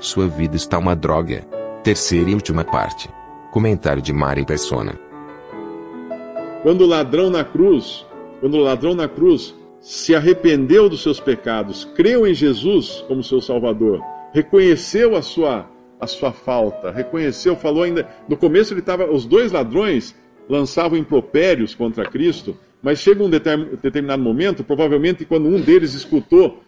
Sua vida está uma droga. Terceira e última parte. Comentário de Mari Persona. Quando o ladrão na cruz, quando o ladrão na cruz se arrependeu dos seus pecados, creu em Jesus como seu Salvador, reconheceu a sua a sua falta, reconheceu, falou ainda. No começo ele estava, os dois ladrões lançavam impropérios contra Cristo, mas chega um determinado momento, provavelmente quando um deles escutou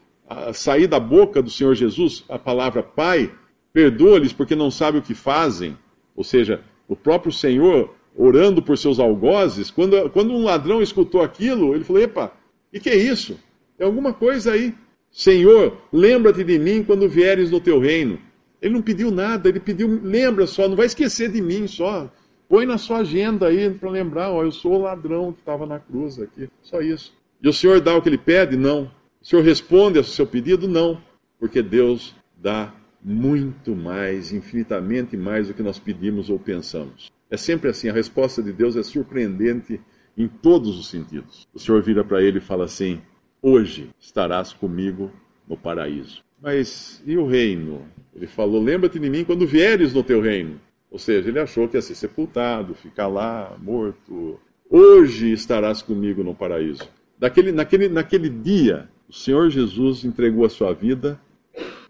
sair da boca do Senhor Jesus a palavra Pai, perdoa-lhes porque não sabem o que fazem. Ou seja, o próprio Senhor orando por seus algozes, quando, quando um ladrão escutou aquilo, ele falou: Epa, e que é isso? É alguma coisa aí. Senhor, lembra-te de mim quando vieres no teu reino. Ele não pediu nada, ele pediu, lembra só, não vai esquecer de mim só. Põe na sua agenda aí para lembrar, ó, eu sou o ladrão que estava na cruz aqui. Só isso. E o Senhor dá o que ele pede? Não. O Senhor responde ao seu pedido? Não. Porque Deus dá muito mais, infinitamente mais do que nós pedimos ou pensamos. É sempre assim, a resposta de Deus é surpreendente em todos os sentidos. O Senhor vira para ele e fala assim: Hoje estarás comigo no paraíso. Mas e o reino? Ele falou: Lembra-te de mim quando vieres no teu reino. Ou seja, ele achou que ia ser sepultado, ficar lá, morto. Hoje estarás comigo no paraíso. Daquele, naquele, naquele dia, o Senhor Jesus entregou a sua vida,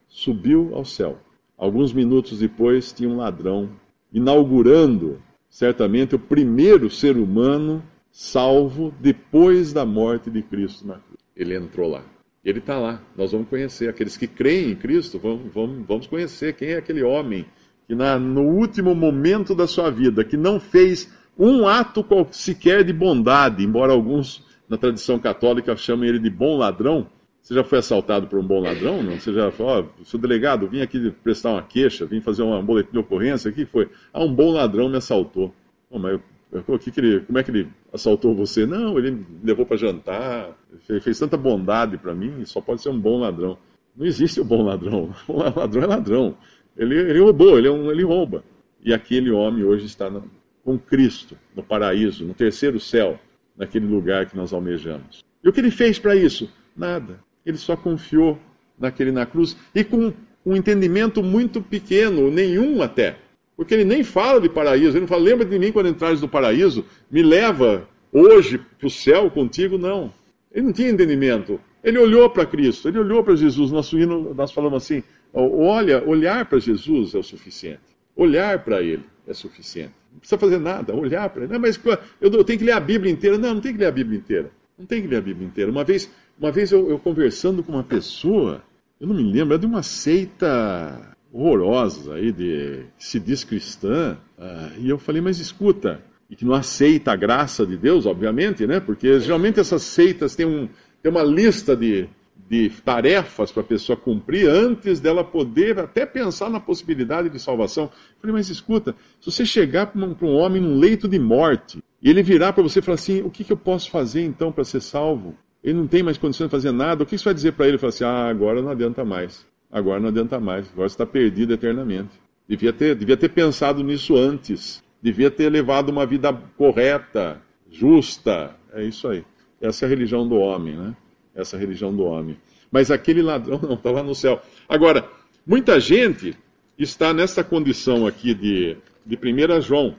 subiu ao céu. Alguns minutos depois, tinha um ladrão inaugurando, certamente, o primeiro ser humano salvo depois da morte de Cristo na cruz. Ele entrou lá. Ele está lá. Nós vamos conhecer. Aqueles que creem em Cristo, vamos, vamos, vamos conhecer quem é aquele homem que na, no último momento da sua vida, que não fez um ato sequer de bondade, embora alguns na tradição católica chamem ele de bom ladrão. Você já foi assaltado por um bom ladrão? Não? Você já falou, oh, seu delegado, vim aqui prestar uma queixa, vim fazer uma boletim de ocorrência, o que foi? Ah, um bom ladrão me assaltou. Oh, mas o que que ele, como é que ele assaltou você? Não, ele me levou para jantar, fez, fez, tanta bondade para mim, só pode ser um bom ladrão. Não existe o bom ladrão. O ladrão é ladrão. Ele, ele roubou, ele, é um, ele rouba. E aquele homem hoje está no, com Cristo, no paraíso, no terceiro céu, naquele lugar que nós almejamos. E o que ele fez para isso? Nada. Ele só confiou naquele na cruz e com um entendimento muito pequeno, nenhum até porque ele nem fala de paraíso, ele não fala, lembra de mim quando entrares no paraíso, me leva hoje para o céu contigo, não. Ele não tinha entendimento. Ele olhou para Cristo, ele olhou para Jesus. Nosso hino, nós falamos assim: olha, olhar para Jesus é o suficiente. Olhar para Ele é suficiente. Não precisa fazer nada, olhar para Ele. Não, mas eu tenho que ler a Bíblia inteira. Não, não tem que ler a Bíblia inteira. Não tem que ler a Bíblia inteira. Uma vez, uma vez eu, eu conversando com uma pessoa, eu não me lembro, é de uma seita horrorosas aí, de que se diz cristã, uh, e eu falei, mas escuta, e que não aceita a graça de Deus, obviamente, né? Porque geralmente essas seitas têm, um, têm uma lista de, de tarefas para a pessoa cumprir antes dela poder até pensar na possibilidade de salvação. Eu falei, mas escuta, se você chegar para um, um, homem num leito de morte e ele virar para você e falar assim: o que, que eu posso fazer então para ser salvo? Ele não tem mais condições de fazer nada, o que você vai dizer para ele? Ele fala assim: ah, agora não adianta mais agora não adianta mais, agora está perdido eternamente. Devia ter, devia ter pensado nisso antes, devia ter levado uma vida correta, justa. É isso aí. Essa é a religião do homem, né? Essa é a religião do homem. Mas aquele ladrão não está lá no céu. Agora, muita gente está nessa condição aqui de, de 1 João.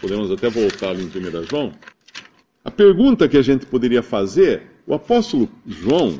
Podemos até voltar ali em 1 João. A pergunta que a gente poderia fazer, o apóstolo João,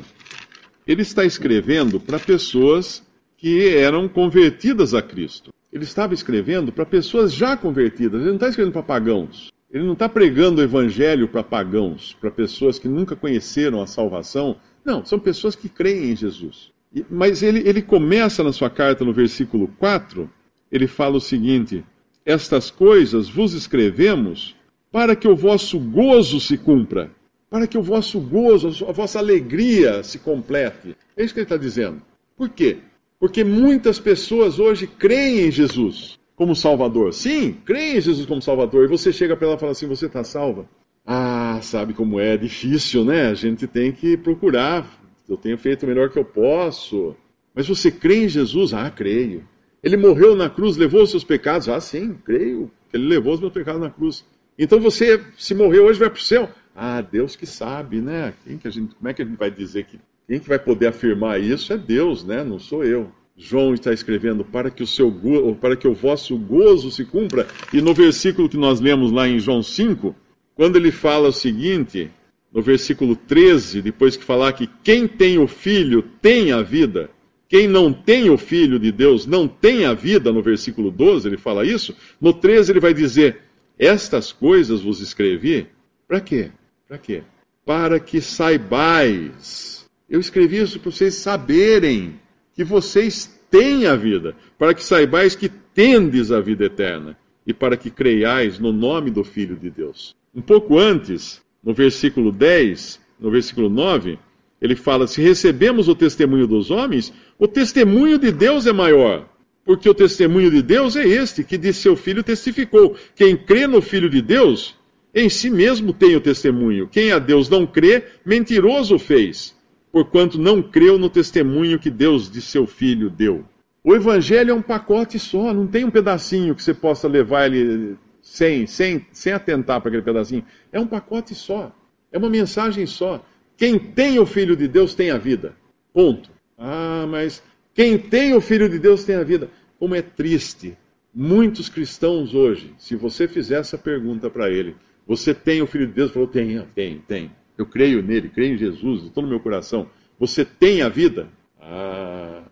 ele está escrevendo para pessoas que eram convertidas a Cristo. Ele estava escrevendo para pessoas já convertidas, ele não está escrevendo para pagãos. Ele não está pregando o evangelho para pagãos, para pessoas que nunca conheceram a salvação. Não, são pessoas que creem em Jesus. Mas ele, ele começa na sua carta, no versículo 4, ele fala o seguinte: Estas coisas vos escrevemos para que o vosso gozo se cumpra. Para que o vosso gozo, a vossa alegria se complete. É isso que ele está dizendo. Por quê? Porque muitas pessoas hoje creem em Jesus como Salvador. Sim, creem em Jesus como Salvador. E você chega para ela e fala assim: Você está salva? Ah, sabe como é? difícil, né? A gente tem que procurar. Eu tenho feito o melhor que eu posso. Mas você crê em Jesus? Ah, creio. Ele morreu na cruz, levou os seus pecados? Ah, sim, creio. Ele levou os meus pecados na cruz. Então você, se morrer hoje, vai para o céu. Ah, Deus que sabe, né? Quem que a gente, como é que a gente vai dizer que. Quem que vai poder afirmar isso é Deus, né? Não sou eu. João está escrevendo para que o seu para que o vosso gozo se cumpra. E no versículo que nós lemos lá em João 5, quando ele fala o seguinte, no versículo 13, depois que falar que quem tem o filho tem a vida, quem não tem o filho de Deus não tem a vida, no versículo 12 ele fala isso. No 13 ele vai dizer: Estas coisas vos escrevi, para quê? Para quê? Para que saibais. Eu escrevi isso para vocês saberem que vocês têm a vida, para que saibais que tendes a vida eterna e para que creiais no nome do Filho de Deus. Um pouco antes, no versículo 10, no versículo 9, ele fala: Se recebemos o testemunho dos homens, o testemunho de Deus é maior. Porque o testemunho de Deus é este, que de seu filho testificou. Quem crê no Filho de Deus, em si mesmo tem o testemunho. Quem a Deus não crê, mentiroso fez, porquanto não creu no testemunho que Deus de seu filho deu. O evangelho é um pacote só, não tem um pedacinho que você possa levar ele sem, sem, sem atentar para aquele pedacinho. É um pacote só, é uma mensagem só. Quem tem o filho de Deus tem a vida. Ponto. Ah, mas quem tem o filho de Deus tem a vida. Como é triste. Muitos cristãos hoje, se você fizer essa pergunta para ele, você tem o Filho de Deus? Falou, tem, tem, tem. Eu creio nele, creio em Jesus, estou no meu coração. Você tem a vida? Ah.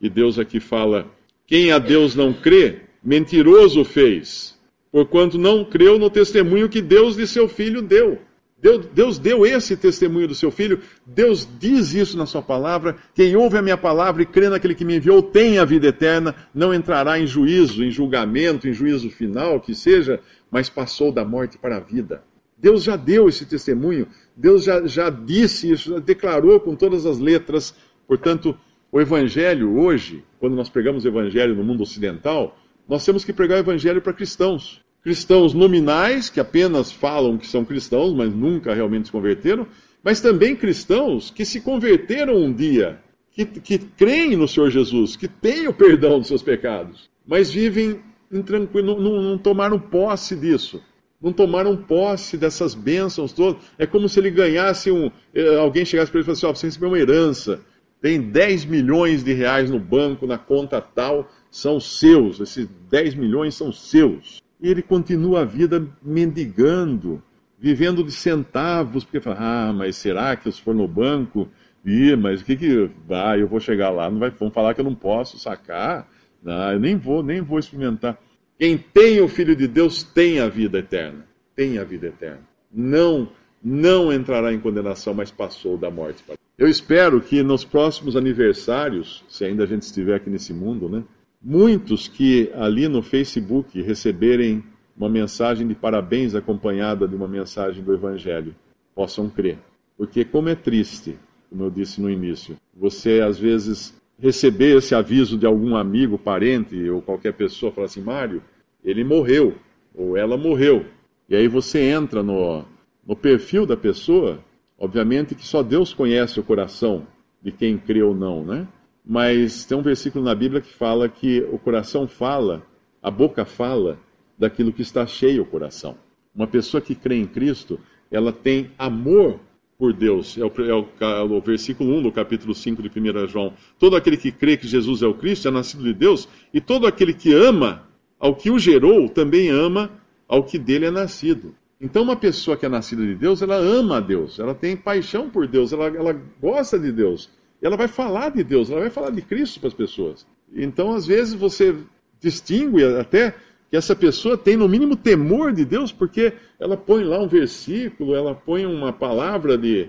E Deus aqui fala: quem a Deus não crê, mentiroso fez, porquanto não creu no testemunho que Deus de seu filho deu. Deus, Deus, deu esse testemunho do seu filho, Deus diz isso na sua palavra. Quem ouve a minha palavra e crê naquele que me enviou tem a vida eterna, não entrará em juízo, em julgamento, em juízo final, que seja, mas passou da morte para a vida. Deus já deu esse testemunho, Deus já, já disse isso, já declarou com todas as letras. Portanto, o Evangelho hoje, quando nós pregamos o Evangelho no mundo ocidental, nós temos que pregar o Evangelho para cristãos. Cristãos nominais, que apenas falam que são cristãos, mas nunca realmente se converteram, mas também cristãos que se converteram um dia, que, que creem no Senhor Jesus, que têm o perdão dos seus pecados, mas vivem intranquilo, não, não tomaram posse disso. Não tomaram posse dessas bênçãos todas. É como se ele ganhasse um. Eh, alguém chegasse para ele e falasse: oh, você recebeu uma herança, tem 10 milhões de reais no banco, na conta tal, são seus. Esses 10 milhões são seus. E ele continua a vida mendigando, vivendo de centavos, porque fala: ah, mas será que se for no banco. Ih, mas o que que. vai? eu vou chegar lá, não vai, vão falar que eu não posso sacar. Não, eu nem vou, nem vou experimentar. Quem tem o Filho de Deus tem a vida eterna. Tem a vida eterna. Não, não entrará em condenação, mas passou da morte para. Eu espero que nos próximos aniversários, se ainda a gente estiver aqui nesse mundo, né? Muitos que ali no Facebook receberem uma mensagem de parabéns acompanhada de uma mensagem do Evangelho possam crer. Porque, como é triste, como eu disse no início, você às vezes receber esse aviso de algum amigo, parente ou qualquer pessoa, falar assim: Mário, ele morreu, ou ela morreu. E aí você entra no, no perfil da pessoa, obviamente que só Deus conhece o coração de quem crê ou não, né? Mas tem um versículo na Bíblia que fala que o coração fala, a boca fala daquilo que está cheio o coração. Uma pessoa que crê em Cristo, ela tem amor por Deus. É o, é o, é o, versículo 1 do capítulo 5 de 1 João. Todo aquele que crê que Jesus é o Cristo é nascido de Deus, e todo aquele que ama ao que o gerou também ama ao que dele é nascido. Então, uma pessoa que é nascida de Deus, ela ama a Deus, ela tem paixão por Deus, ela, ela gosta de Deus, ela vai falar de Deus, ela vai falar de Cristo para as pessoas. Então, às vezes, você distingue até que essa pessoa tem no mínimo temor de Deus, porque ela põe lá um versículo, ela põe uma palavra de,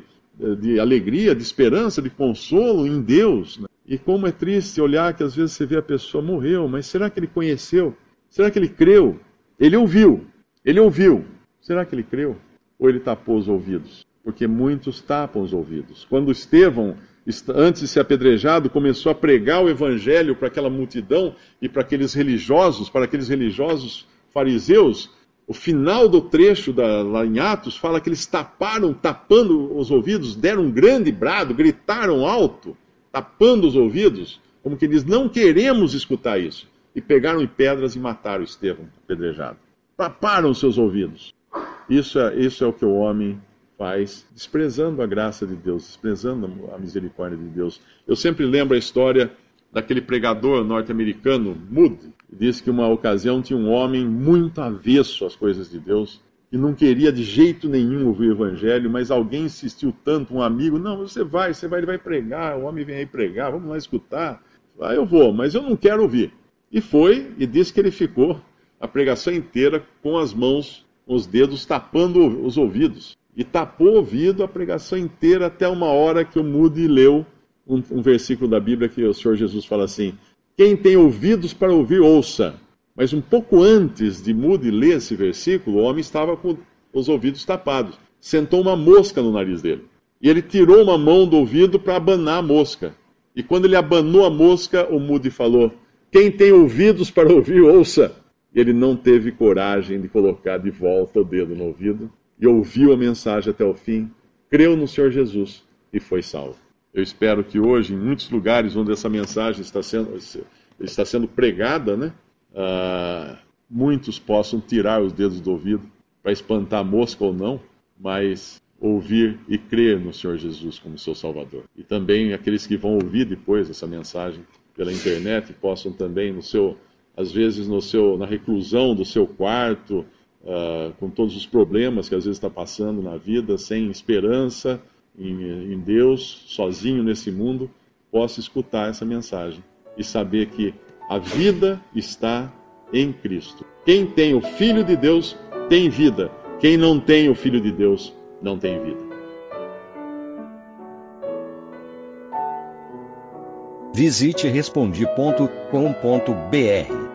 de alegria, de esperança, de consolo em Deus. Né? E como é triste olhar que às vezes você vê a pessoa morreu, mas será que ele conheceu? Será que ele creu? Ele ouviu, ele ouviu. Será que ele creu? Ou ele tapou os ouvidos? porque muitos tapam os ouvidos. Quando Estevão, antes de ser apedrejado, começou a pregar o evangelho para aquela multidão e para aqueles religiosos, para aqueles religiosos fariseus, o final do trecho da, lá em Atos fala que eles taparam, tapando os ouvidos, deram um grande brado, gritaram alto, tapando os ouvidos, como que eles não queremos escutar isso. E pegaram em pedras e mataram Estevão, apedrejado. Taparam seus ouvidos. Isso é, isso é o que o homem faz, desprezando a graça de Deus, desprezando a misericórdia de Deus. Eu sempre lembro a história daquele pregador norte-americano, Moody. Diz que uma ocasião tinha um homem muito avesso às coisas de Deus, que não queria de jeito nenhum ouvir o evangelho, mas alguém insistiu tanto, um amigo, não, você vai, você vai, ele vai pregar, o homem vem aí pregar, vamos lá escutar. Ah, eu vou, mas eu não quero ouvir. E foi, e disse que ele ficou a pregação inteira com as mãos, os dedos tapando os ouvidos. E tapou o ouvido a pregação inteira até uma hora que o Moody leu um, um versículo da Bíblia que o Senhor Jesus fala assim: Quem tem ouvidos para ouvir, ouça. Mas um pouco antes de Moody ler esse versículo, o homem estava com os ouvidos tapados. Sentou uma mosca no nariz dele. E ele tirou uma mão do ouvido para abanar a mosca. E quando ele abanou a mosca, o Moody falou: Quem tem ouvidos para ouvir, ouça. Ele não teve coragem de colocar de volta o dedo no ouvido e ouviu a mensagem até o fim, creu no Senhor Jesus e foi salvo. Eu espero que hoje, em muitos lugares onde essa mensagem está sendo, está sendo pregada, né, uh, muitos possam tirar os dedos do ouvido para espantar a mosca ou não, mas ouvir e crer no Senhor Jesus como seu Salvador. E também aqueles que vão ouvir depois essa mensagem pela internet possam também, no seu, às vezes no seu, na reclusão do seu quarto, uh, com todos os problemas que às vezes está passando na vida, sem esperança em, em Deus, sozinho nesse mundo, possa escutar essa mensagem e saber que a vida está em Cristo. Quem tem o Filho de Deus tem vida. Quem não tem o Filho de Deus não tem vida. Visite respondi.com.br